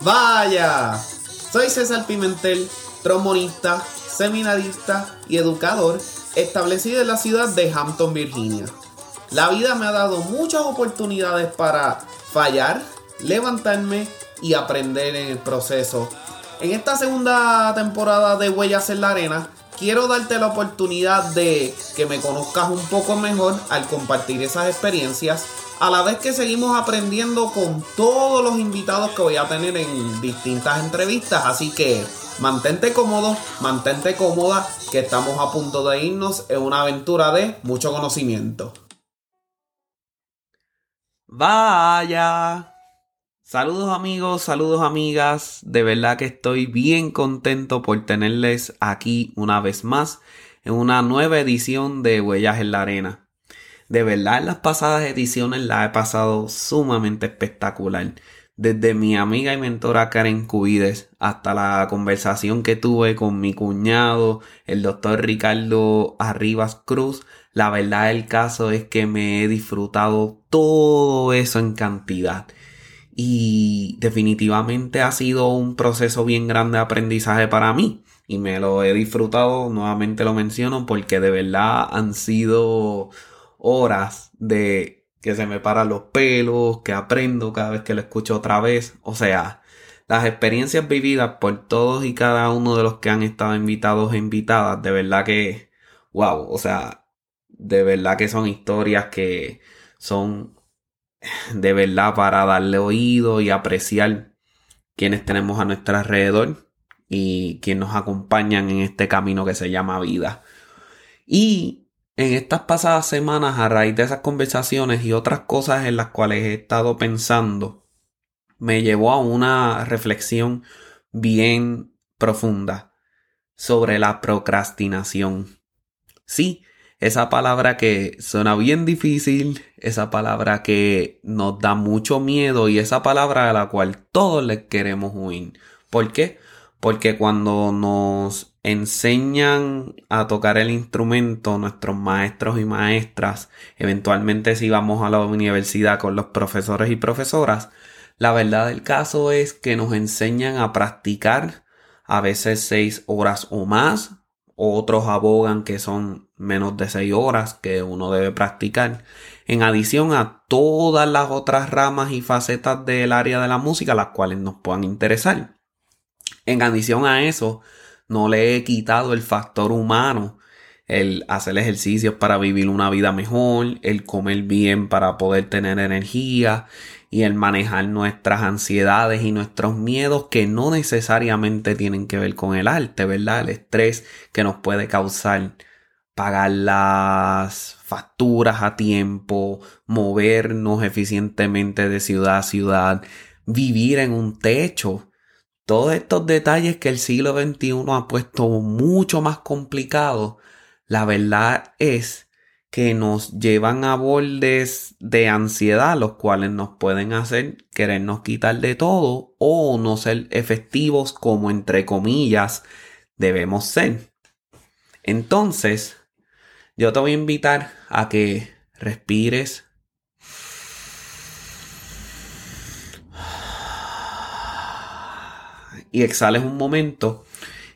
Vaya, soy César Pimentel, trombonista, seminarista y educador establecido en la ciudad de Hampton, Virginia. La vida me ha dado muchas oportunidades para fallar, levantarme y aprender en el proceso. En esta segunda temporada de Huellas en la Arena, quiero darte la oportunidad de que me conozcas un poco mejor al compartir esas experiencias, a la vez que seguimos aprendiendo con todos los invitados que voy a tener en distintas entrevistas. Así que mantente cómodo, mantente cómoda, que estamos a punto de irnos en una aventura de mucho conocimiento. Vaya. Saludos amigos, saludos amigas. De verdad que estoy bien contento por tenerles aquí una vez más en una nueva edición de Huellas en la Arena. De verdad en las pasadas ediciones la he pasado sumamente espectacular. Desde mi amiga y mentora Karen Cubides hasta la conversación que tuve con mi cuñado, el doctor Ricardo Arribas Cruz, la verdad del caso es que me he disfrutado todo eso en cantidad y definitivamente ha sido un proceso bien grande de aprendizaje para mí y me lo he disfrutado, nuevamente lo menciono porque de verdad han sido horas de que se me paran los pelos, que aprendo cada vez que lo escucho otra vez, o sea, las experiencias vividas por todos y cada uno de los que han estado invitados e invitadas, de verdad que, wow, o sea, de verdad que son historias que son de verdad para darle oído y apreciar quienes tenemos a nuestro alrededor y quienes nos acompañan en este camino que se llama vida. Y en estas pasadas semanas, a raíz de esas conversaciones y otras cosas en las cuales he estado pensando, me llevó a una reflexión bien profunda sobre la procrastinación. Sí, esa palabra que suena bien difícil, esa palabra que nos da mucho miedo y esa palabra a la cual todos le queremos huir. ¿Por qué? Porque cuando nos enseñan a tocar el instrumento nuestros maestros y maestras, eventualmente si vamos a la universidad con los profesores y profesoras, la verdad del caso es que nos enseñan a practicar a veces seis horas o más, otros abogan que son menos de 6 horas que uno debe practicar. En adición a todas las otras ramas y facetas del área de la música las cuales nos puedan interesar. En adición a eso, no le he quitado el factor humano, el hacer ejercicios para vivir una vida mejor, el comer bien para poder tener energía y el manejar nuestras ansiedades y nuestros miedos que no necesariamente tienen que ver con el arte, ¿verdad? El estrés que nos puede causar pagar las facturas a tiempo, movernos eficientemente de ciudad a ciudad, vivir en un techo. Todos estos detalles que el siglo XXI ha puesto mucho más complicados, la verdad es que nos llevan a bordes de ansiedad, los cuales nos pueden hacer querernos quitar de todo o no ser efectivos como entre comillas debemos ser. Entonces, yo te voy a invitar a que respires. Y exhales un momento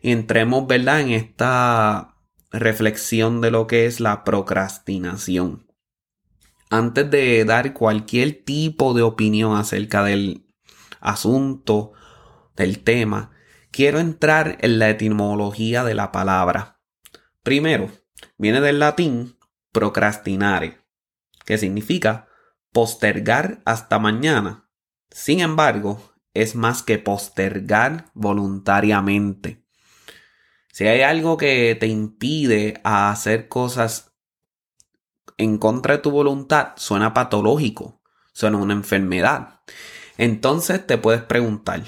y entremos, ¿verdad?, en esta reflexión de lo que es la procrastinación. Antes de dar cualquier tipo de opinión acerca del asunto, del tema, quiero entrar en la etimología de la palabra. Primero, viene del latín procrastinare, que significa postergar hasta mañana. Sin embargo, es más que postergar voluntariamente. Si hay algo que te impide hacer cosas en contra de tu voluntad, suena patológico, suena una enfermedad. Entonces te puedes preguntar,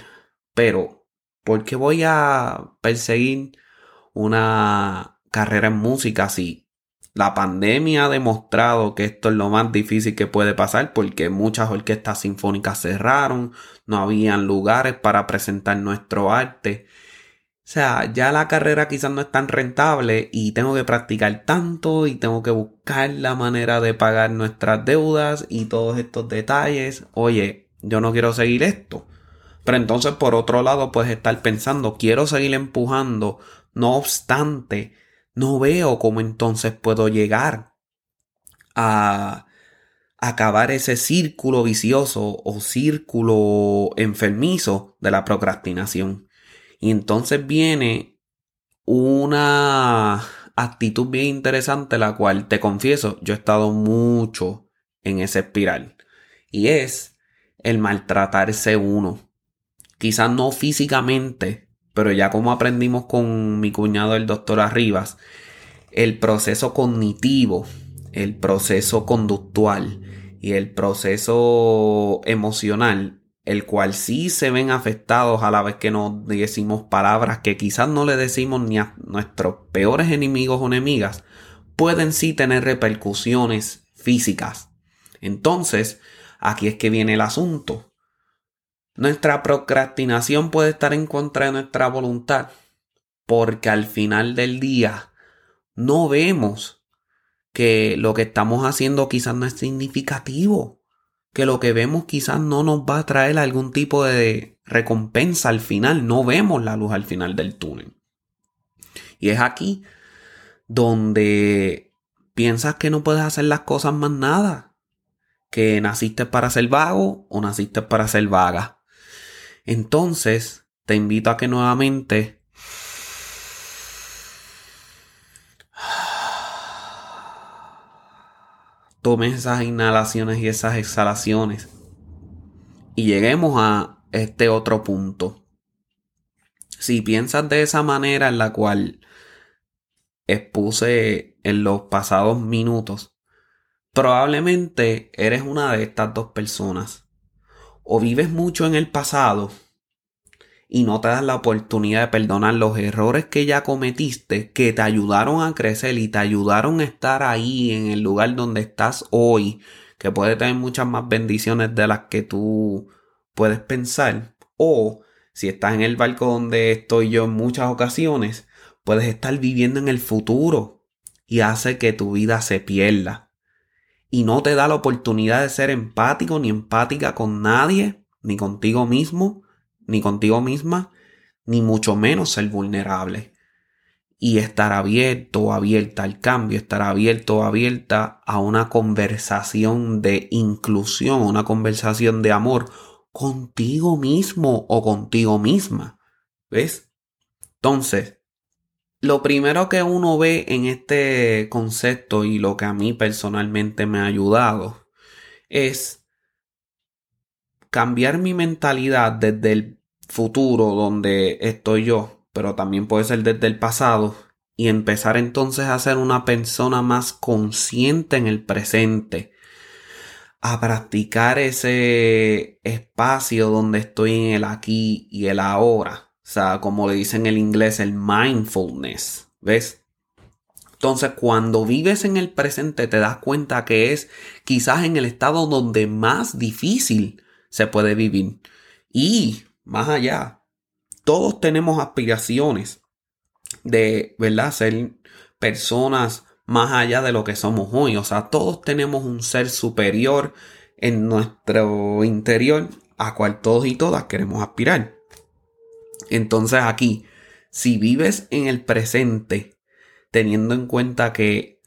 pero ¿por qué voy a perseguir una carrera en música si la pandemia ha demostrado que esto es lo más difícil que puede pasar porque muchas orquestas sinfónicas cerraron, no habían lugares para presentar nuestro arte o sea, ya la carrera quizás no es tan rentable y tengo que practicar tanto y tengo que buscar la manera de pagar nuestras deudas y todos estos detalles. Oye, yo no quiero seguir esto. Pero entonces por otro lado puedes estar pensando, quiero seguir empujando, no obstante, no veo cómo entonces puedo llegar a acabar ese círculo vicioso o círculo enfermizo de la procrastinación. Y entonces viene una actitud bien interesante, la cual te confieso, yo he estado mucho en esa espiral. Y es el maltratarse uno. Quizás no físicamente, pero ya como aprendimos con mi cuñado el doctor Arribas, el proceso cognitivo, el proceso conductual y el proceso emocional, el cual sí se ven afectados a la vez que nos decimos palabras que quizás no le decimos ni a nuestros peores enemigos o enemigas, pueden sí tener repercusiones físicas. Entonces, aquí es que viene el asunto. Nuestra procrastinación puede estar en contra de nuestra voluntad, porque al final del día no vemos que lo que estamos haciendo quizás no es significativo, que lo que vemos quizás no nos va a traer algún tipo de recompensa al final, no vemos la luz al final del túnel. Y es aquí donde piensas que no puedes hacer las cosas más nada, que naciste para ser vago o naciste para ser vaga. Entonces, te invito a que nuevamente tomes esas inhalaciones y esas exhalaciones y lleguemos a este otro punto. Si piensas de esa manera en la cual expuse en los pasados minutos, probablemente eres una de estas dos personas. O vives mucho en el pasado y no te das la oportunidad de perdonar los errores que ya cometiste, que te ayudaron a crecer y te ayudaron a estar ahí en el lugar donde estás hoy, que puede tener muchas más bendiciones de las que tú puedes pensar. O si estás en el barco donde estoy yo en muchas ocasiones, puedes estar viviendo en el futuro y hace que tu vida se pierda. Y no te da la oportunidad de ser empático ni empática con nadie, ni contigo mismo, ni contigo misma, ni mucho menos ser vulnerable. Y estar abierto abierta al cambio, estar abierto abierta a una conversación de inclusión, una conversación de amor contigo mismo o contigo misma. ¿Ves? Entonces, lo primero que uno ve en este concepto y lo que a mí personalmente me ha ayudado es cambiar mi mentalidad desde el futuro donde estoy yo, pero también puede ser desde el pasado, y empezar entonces a ser una persona más consciente en el presente, a practicar ese espacio donde estoy en el aquí y el ahora, o sea, como le dicen en el inglés, el mindfulness, ¿ves? Entonces, cuando vives en el presente, te das cuenta que es quizás en el estado donde más difícil se puede vivir. Y más allá. Todos tenemos aspiraciones de, ¿verdad? Ser personas más allá de lo que somos hoy. O sea, todos tenemos un ser superior en nuestro interior a cual todos y todas queremos aspirar. Entonces aquí, si vives en el presente, teniendo en cuenta que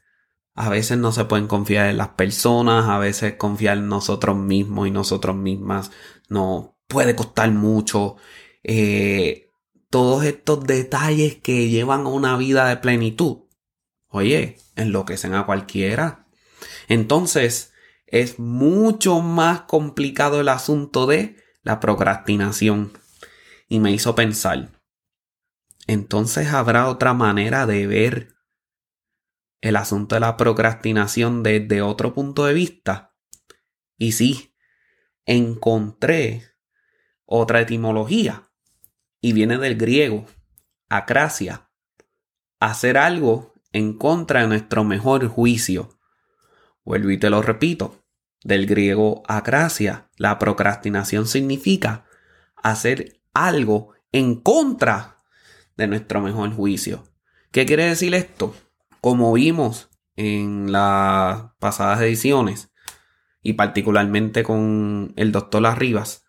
a veces no se pueden confiar en las personas, a veces confiar en nosotros mismos y nosotros mismas no puede costar mucho. Eh, todos estos detalles que llevan a una vida de plenitud, oye, enloquecen a cualquiera. Entonces, es mucho más complicado el asunto de la procrastinación. Y me hizo pensar, entonces habrá otra manera de ver el asunto de la procrastinación desde otro punto de vista. Y sí, encontré otra etimología y viene del griego, acracia, hacer algo en contra de nuestro mejor juicio. Vuelvo y te lo repito, del griego acracia, la procrastinación significa hacer algo en contra de nuestro mejor juicio. ¿Qué quiere decir esto? Como vimos en las pasadas ediciones, y particularmente con el doctor Arribas,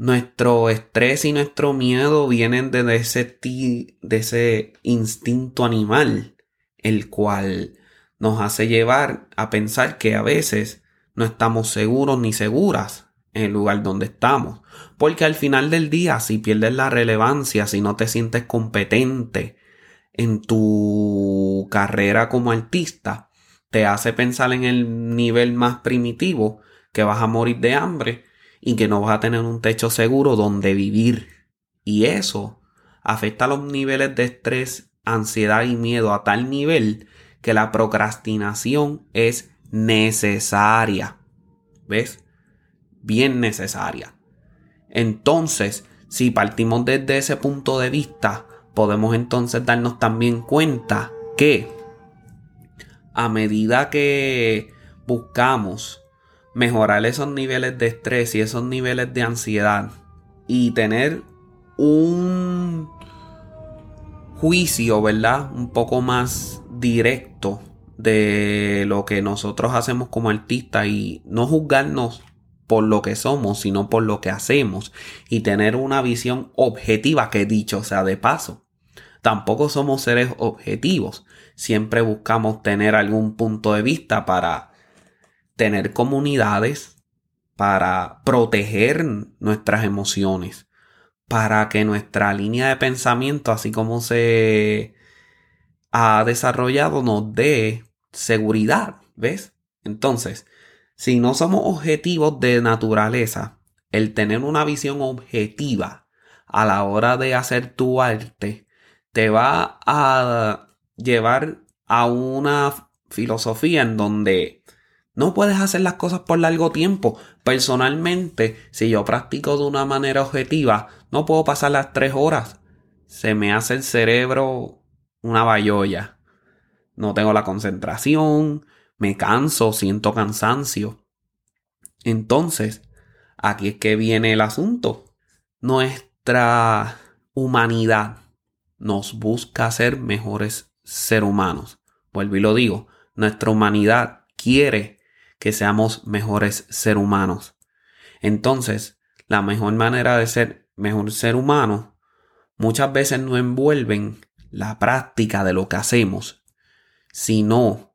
Nuestro estrés y nuestro miedo vienen de ese, de ese instinto animal, el cual nos hace llevar a pensar que a veces no estamos seguros ni seguras en el lugar donde estamos. Porque al final del día, si pierdes la relevancia, si no te sientes competente en tu carrera como artista, te hace pensar en el nivel más primitivo que vas a morir de hambre y que no vas a tener un techo seguro donde vivir. Y eso afecta los niveles de estrés, ansiedad y miedo a tal nivel que la procrastinación es necesaria. ¿Ves? Bien necesaria. Entonces, si partimos desde ese punto de vista, podemos entonces darnos también cuenta que a medida que buscamos mejorar esos niveles de estrés y esos niveles de ansiedad y tener un juicio, ¿verdad? Un poco más directo de lo que nosotros hacemos como artistas y no juzgarnos por lo que somos, sino por lo que hacemos y tener una visión objetiva que dicho sea de paso. Tampoco somos seres objetivos. Siempre buscamos tener algún punto de vista para tener comunidades, para proteger nuestras emociones, para que nuestra línea de pensamiento, así como se ha desarrollado, nos dé seguridad, ¿ves? Entonces, si no somos objetivos de naturaleza, el tener una visión objetiva a la hora de hacer tu arte te va a llevar a una filosofía en donde no puedes hacer las cosas por largo tiempo. Personalmente, si yo practico de una manera objetiva, no puedo pasar las tres horas. Se me hace el cerebro una bayolla. No tengo la concentración, me canso, siento cansancio. Entonces, aquí es que viene el asunto. Nuestra humanidad nos busca ser mejores seres humanos. Vuelvo y lo digo, nuestra humanidad quiere que seamos mejores seres humanos. Entonces, la mejor manera de ser mejor ser humano muchas veces no envuelven la práctica de lo que hacemos, sino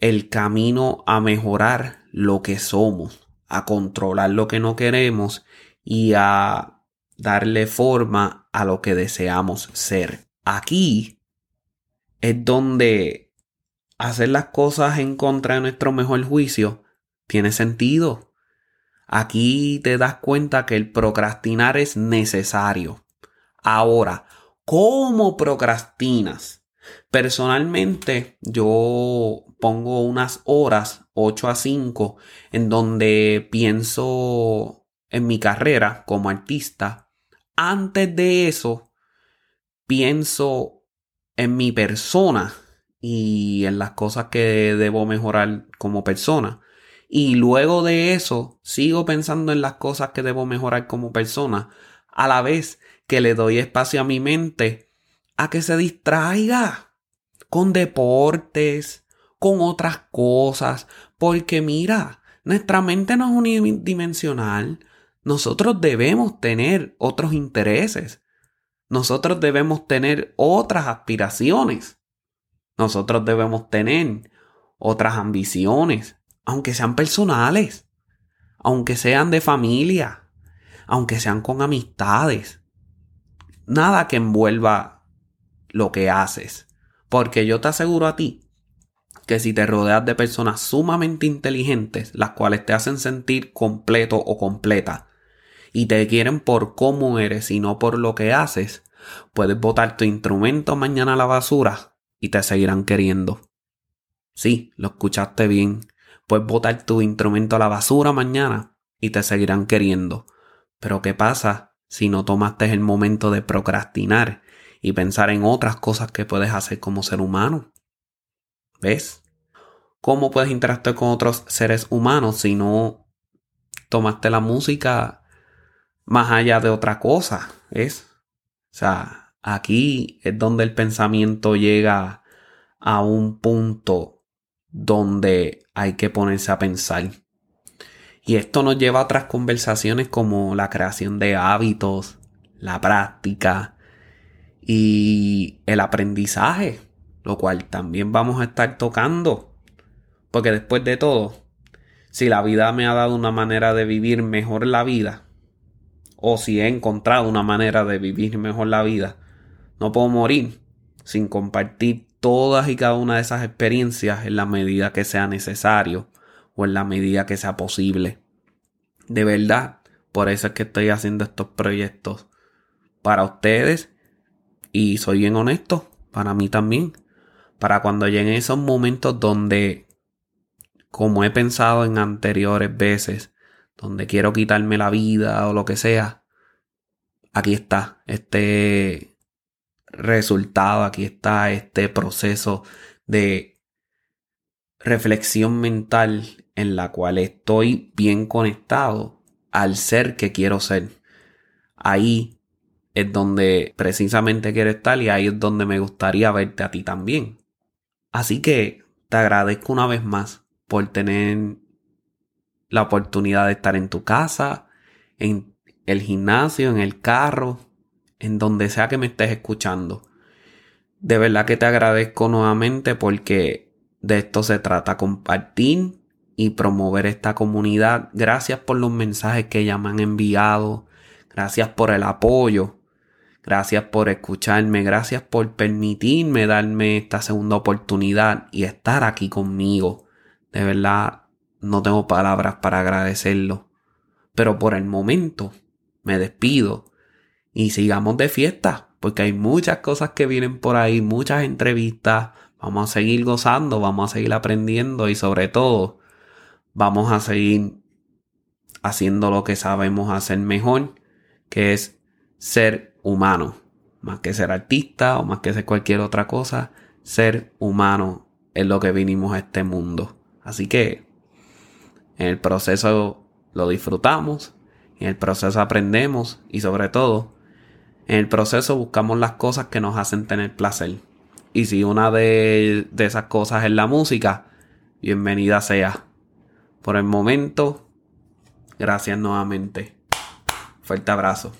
el camino a mejorar lo que somos, a controlar lo que no queremos y a darle forma a lo que deseamos ser. Aquí es donde hacer las cosas en contra de nuestro mejor juicio tiene sentido. Aquí te das cuenta que el procrastinar es necesario. Ahora, ¿cómo procrastinas? Personalmente, yo pongo unas horas, 8 a 5, en donde pienso en mi carrera como artista. Antes de eso, pienso en mi persona y en las cosas que debo mejorar como persona. Y luego de eso, sigo pensando en las cosas que debo mejorar como persona, a la vez que le doy espacio a mi mente a que se distraiga con deportes, con otras cosas, porque mira, nuestra mente no es unidimensional. Nosotros debemos tener otros intereses. Nosotros debemos tener otras aspiraciones. Nosotros debemos tener otras ambiciones, aunque sean personales, aunque sean de familia, aunque sean con amistades. Nada que envuelva lo que haces. Porque yo te aseguro a ti que si te rodeas de personas sumamente inteligentes, las cuales te hacen sentir completo o completa, y te quieren por cómo eres y no por lo que haces, puedes botar tu instrumento mañana a la basura y te seguirán queriendo. Sí, lo escuchaste bien. Puedes botar tu instrumento a la basura mañana y te seguirán queriendo. Pero ¿qué pasa si no tomaste el momento de procrastinar y pensar en otras cosas que puedes hacer como ser humano? ¿Ves? ¿Cómo puedes interactuar con otros seres humanos si no tomaste la música más allá de otra cosa? ¿Ves? O sea, Aquí es donde el pensamiento llega a un punto donde hay que ponerse a pensar. Y esto nos lleva a otras conversaciones como la creación de hábitos, la práctica y el aprendizaje, lo cual también vamos a estar tocando. Porque después de todo, si la vida me ha dado una manera de vivir mejor la vida, o si he encontrado una manera de vivir mejor la vida, no puedo morir sin compartir todas y cada una de esas experiencias en la medida que sea necesario o en la medida que sea posible. De verdad, por eso es que estoy haciendo estos proyectos para ustedes y soy bien honesto, para mí también, para cuando lleguen esos momentos donde, como he pensado en anteriores veces, donde quiero quitarme la vida o lo que sea, aquí está este resultado, aquí está este proceso de reflexión mental en la cual estoy bien conectado al ser que quiero ser. Ahí es donde precisamente quiero estar y ahí es donde me gustaría verte a ti también. Así que te agradezco una vez más por tener la oportunidad de estar en tu casa, en el gimnasio, en el carro, en donde sea que me estés escuchando. De verdad que te agradezco nuevamente porque de esto se trata, compartir y promover esta comunidad. Gracias por los mensajes que ya me han enviado. Gracias por el apoyo. Gracias por escucharme. Gracias por permitirme darme esta segunda oportunidad y estar aquí conmigo. De verdad, no tengo palabras para agradecerlo. Pero por el momento, me despido y sigamos de fiesta, porque hay muchas cosas que vienen por ahí, muchas entrevistas. Vamos a seguir gozando, vamos a seguir aprendiendo y sobre todo vamos a seguir haciendo lo que sabemos hacer mejor, que es ser humano. Más que ser artista o más que ser cualquier otra cosa, ser humano es lo que vinimos a este mundo. Así que en el proceso lo disfrutamos, en el proceso aprendemos y sobre todo, en el proceso buscamos las cosas que nos hacen tener placer. Y si una de, de esas cosas es la música, bienvenida sea. Por el momento, gracias nuevamente. Fuerte abrazo.